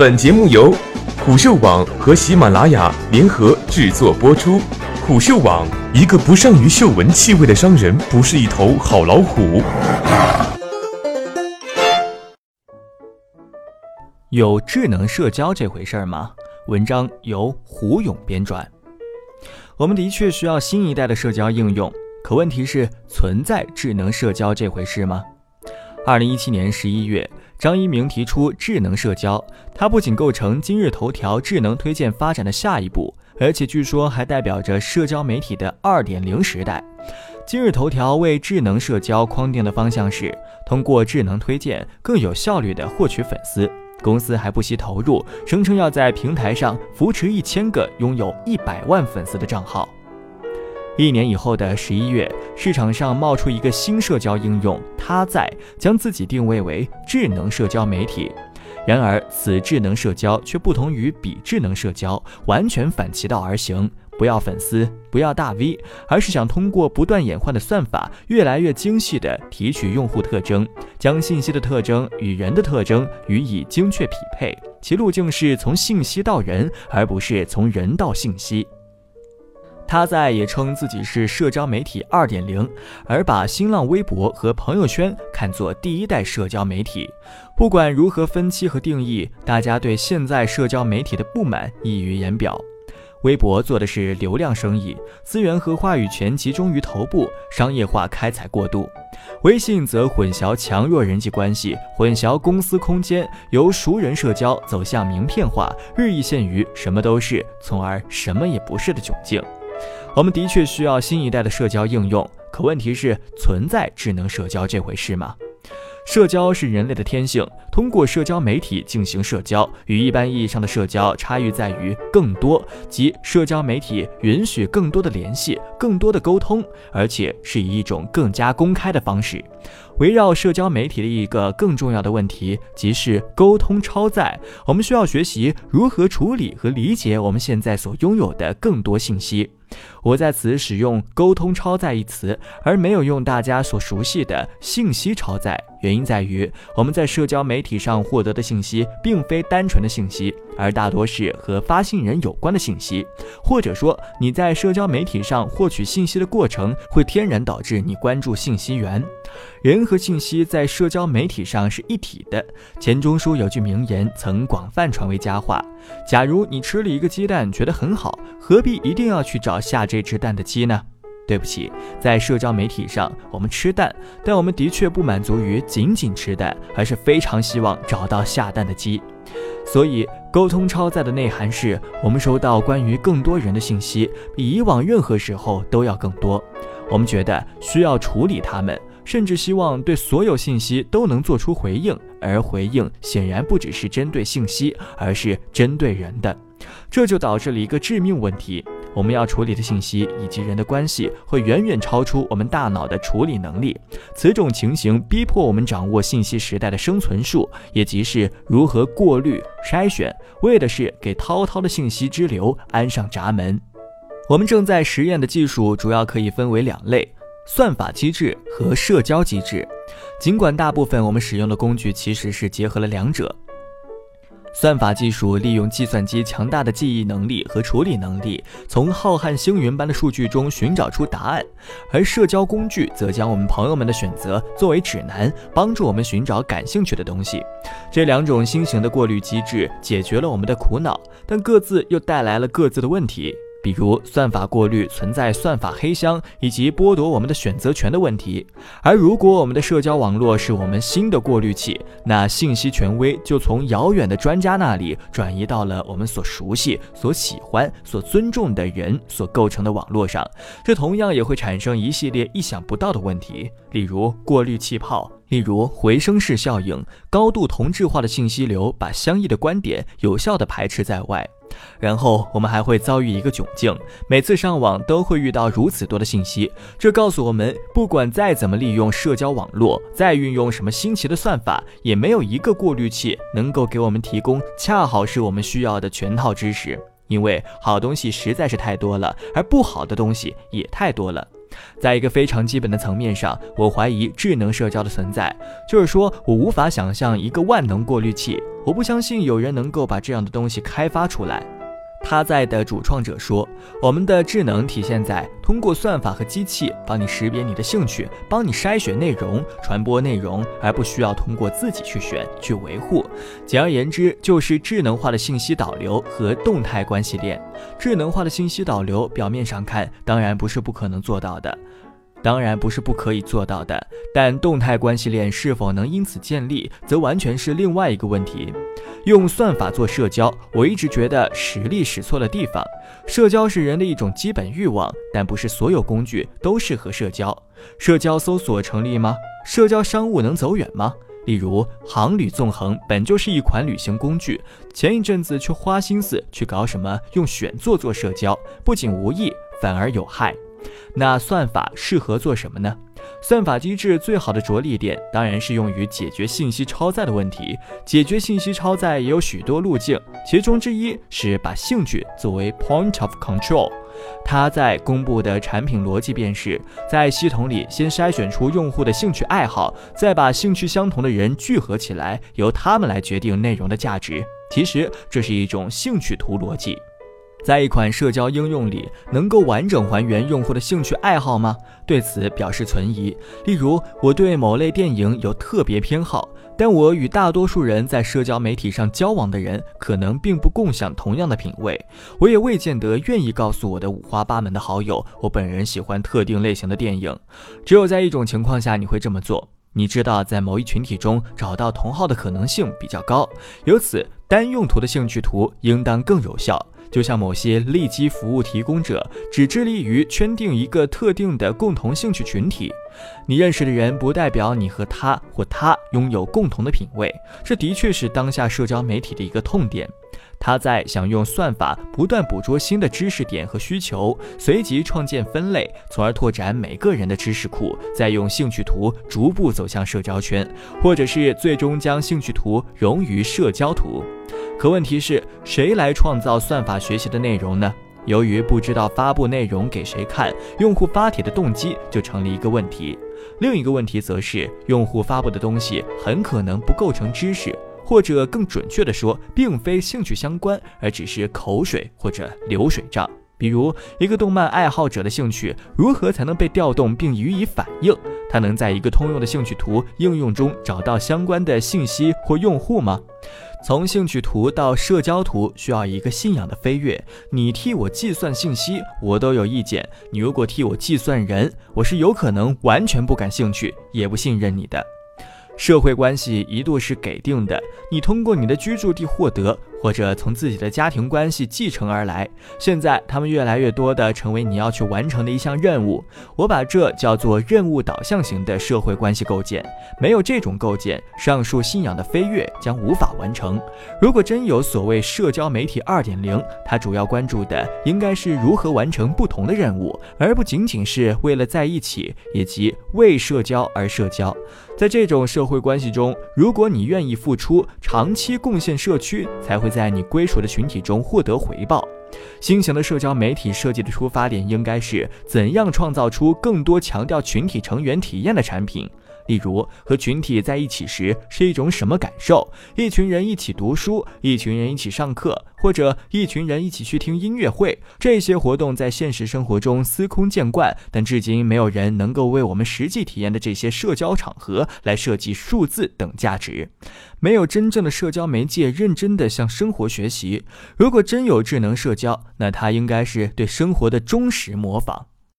本节目由虎嗅网和喜马拉雅联合制作播出。虎嗅网：一个不善于嗅闻气味的商人，不是一头好老虎。有智能社交这回事儿吗？文章由胡勇编撰。我们的确需要新一代的社交应用，可问题是，存在智能社交这回事吗？二零一七年十一月，张一鸣提出智能社交，它不仅构成今日头条智能推荐发展的下一步，而且据说还代表着社交媒体的二点零时代。今日头条为智能社交框定的方向是，通过智能推荐更有效率地获取粉丝。公司还不惜投入，声称要在平台上扶持一千个拥有一百万粉丝的账号。一年以后的十一月，市场上冒出一个新社交应用，他在将自己定位为智能社交媒体。然而，此智能社交却不同于比智能社交，完全反其道而行。不要粉丝，不要大 V，而是想通过不断演化的算法，越来越精细地提取用户特征，将信息的特征与人的特征予以精确匹配。其路径是从信息到人，而不是从人到信息。他在也称自己是社交媒体二点零，而把新浪微博和朋友圈看作第一代社交媒体。不管如何分期和定义，大家对现在社交媒体的不满溢于言表。微博做的是流量生意，资源和话语权集中于头部，商业化开采过度；微信则混淆强弱人际关系，混淆公司空间，由熟人社交走向名片化，日益陷于什么都是，从而什么也不是的窘境。我们的确需要新一代的社交应用，可问题是存在智能社交这回事吗？社交是人类的天性，通过社交媒体进行社交，与一般意义上的社交差异在于更多，即社交媒体允许更多的联系、更多的沟通，而且是以一种更加公开的方式。围绕社交媒体的一个更重要的问题，即是沟通超载。我们需要学习如何处理和理解我们现在所拥有的更多信息。我在此使用“沟通超载”一词，而没有用大家所熟悉的“信息超载”。原因在于，我们在社交媒体上获得的信息，并非单纯的信息，而大多是和发信人有关的信息。或者说，你在社交媒体上获取信息的过程，会天然导致你关注信息源。人和信息在社交媒体上是一体的。钱钟书有句名言，曾广泛传为佳话：假如你吃了一个鸡蛋，觉得很好，何必一定要去找下这只蛋的鸡呢？对不起，在社交媒体上，我们吃蛋，但我们的确不满足于仅仅吃蛋，而是非常希望找到下蛋的鸡。所以，沟通超载的内涵是我们收到关于更多人的信息，比以往任何时候都要更多。我们觉得需要处理他们，甚至希望对所有信息都能做出回应，而回应显然不只是针对信息，而是针对人的。这就导致了一个致命问题。我们要处理的信息以及人的关系会远远超出我们大脑的处理能力。此种情形逼迫我们掌握信息时代的生存术，也即是如何过滤筛选，为的是给滔滔的信息之流安上闸门。我们正在实验的技术主要可以分为两类：算法机制和社交机制。尽管大部分我们使用的工具其实是结合了两者。算法技术利用计算机强大的记忆能力和处理能力，从浩瀚星云般的数据中寻找出答案；而社交工具则将我们朋友们的选择作为指南，帮助我们寻找感兴趣的东西。这两种新型的过滤机制解决了我们的苦恼，但各自又带来了各自的问题。比如，算法过滤存在算法黑箱以及剥夺我们的选择权的问题。而如果我们的社交网络是我们新的过滤器，那信息权威就从遥远的专家那里转移到了我们所熟悉、所喜欢、所尊重的人所构成的网络上。这同样也会产生一系列意想不到的问题，例如过滤气泡，例如回声式效应，高度同质化的信息流把相异的观点有效地排斥在外。然后我们还会遭遇一个窘境，每次上网都会遇到如此多的信息。这告诉我们，不管再怎么利用社交网络，再运用什么新奇的算法，也没有一个过滤器能够给我们提供恰好是我们需要的全套知识。因为好东西实在是太多了，而不好的东西也太多了。在一个非常基本的层面上，我怀疑智能社交的存在，就是说我无法想象一个万能过滤器，我不相信有人能够把这样的东西开发出来。他在的主创者说：“我们的智能体现在通过算法和机器帮你识别你的兴趣，帮你筛选内容、传播内容，而不需要通过自己去选、去维护。简而言之，就是智能化的信息导流和动态关系链。智能化的信息导流，表面上看当然不是不可能做到的。”当然不是不可以做到的，但动态关系链是否能因此建立，则完全是另外一个问题。用算法做社交，我一直觉得实力使错了地方。社交是人的一种基本欲望，但不是所有工具都适合社交。社交搜索成立吗？社交商务能走远吗？例如，航旅纵横本就是一款旅行工具，前一阵子却花心思去搞什么用选座做社交，不仅无益，反而有害。那算法适合做什么呢？算法机制最好的着力点当然是用于解决信息超载的问题。解决信息超载也有许多路径，其中之一是把兴趣作为 point of control。它在公布的产品逻辑便是在系统里先筛选出用户的兴趣爱好，再把兴趣相同的人聚合起来，由他们来决定内容的价值。其实这是一种兴趣图逻辑。在一款社交应用里，能够完整还原用户的兴趣爱好吗？对此表示存疑。例如，我对某类电影有特别偏好，但我与大多数人在社交媒体上交往的人可能并不共享同样的品味。我也未见得愿意告诉我的五花八门的好友，我本人喜欢特定类型的电影。只有在一种情况下，你会这么做。你知道，在某一群体中找到同好的可能性比较高，由此单用途的兴趣图应当更有效。就像某些利基服务提供者只致力于圈定一个特定的共同兴趣群体，你认识的人不代表你和他或他拥有共同的品味。这的确是当下社交媒体的一个痛点。他在想用算法不断捕捉新的知识点和需求，随即创建分类，从而拓展每个人的知识库，再用兴趣图逐步走向社交圈，或者是最终将兴趣图融于社交图。可问题是谁来创造算法学习的内容呢？由于不知道发布内容给谁看，用户发帖的动机就成了一个问题。另一个问题则是，用户发布的东西很可能不构成知识，或者更准确的说，并非兴趣相关，而只是口水或者流水账。比如，一个动漫爱好者的兴趣如何才能被调动并予以反应？他能在一个通用的兴趣图应用中找到相关的信息或用户吗？从兴趣图到社交图需要一个信仰的飞跃。你替我计算信息，我都有意见；你如果替我计算人，我是有可能完全不感兴趣，也不信任你的。社会关系一度是给定的，你通过你的居住地获得。或者从自己的家庭关系继承而来，现在他们越来越多的成为你要去完成的一项任务。我把这叫做任务导向型的社会关系构建。没有这种构建，上述信仰的飞跃将无法完成。如果真有所谓社交媒体二点零，它主要关注的应该是如何完成不同的任务，而不仅仅是为了在一起以及为社交而社交。在这种社会关系中，如果你愿意付出，长期贡献社区，才会在你归属的群体中获得回报。新型的社交媒体设计的出发点应该是怎样创造出更多强调群体成员体验的产品。例如，和群体在一起时是一种什么感受？一群人一起读书，一群人一起上课，或者一群人一起去听音乐会。这些活动在现实生活中司空见惯，但至今没有人能够为我们实际体验的这些社交场合来设计数字等价值。没有真正的社交媒介认真的向生活学习。如果真有智能社交，那它应该是对生活的忠实模仿。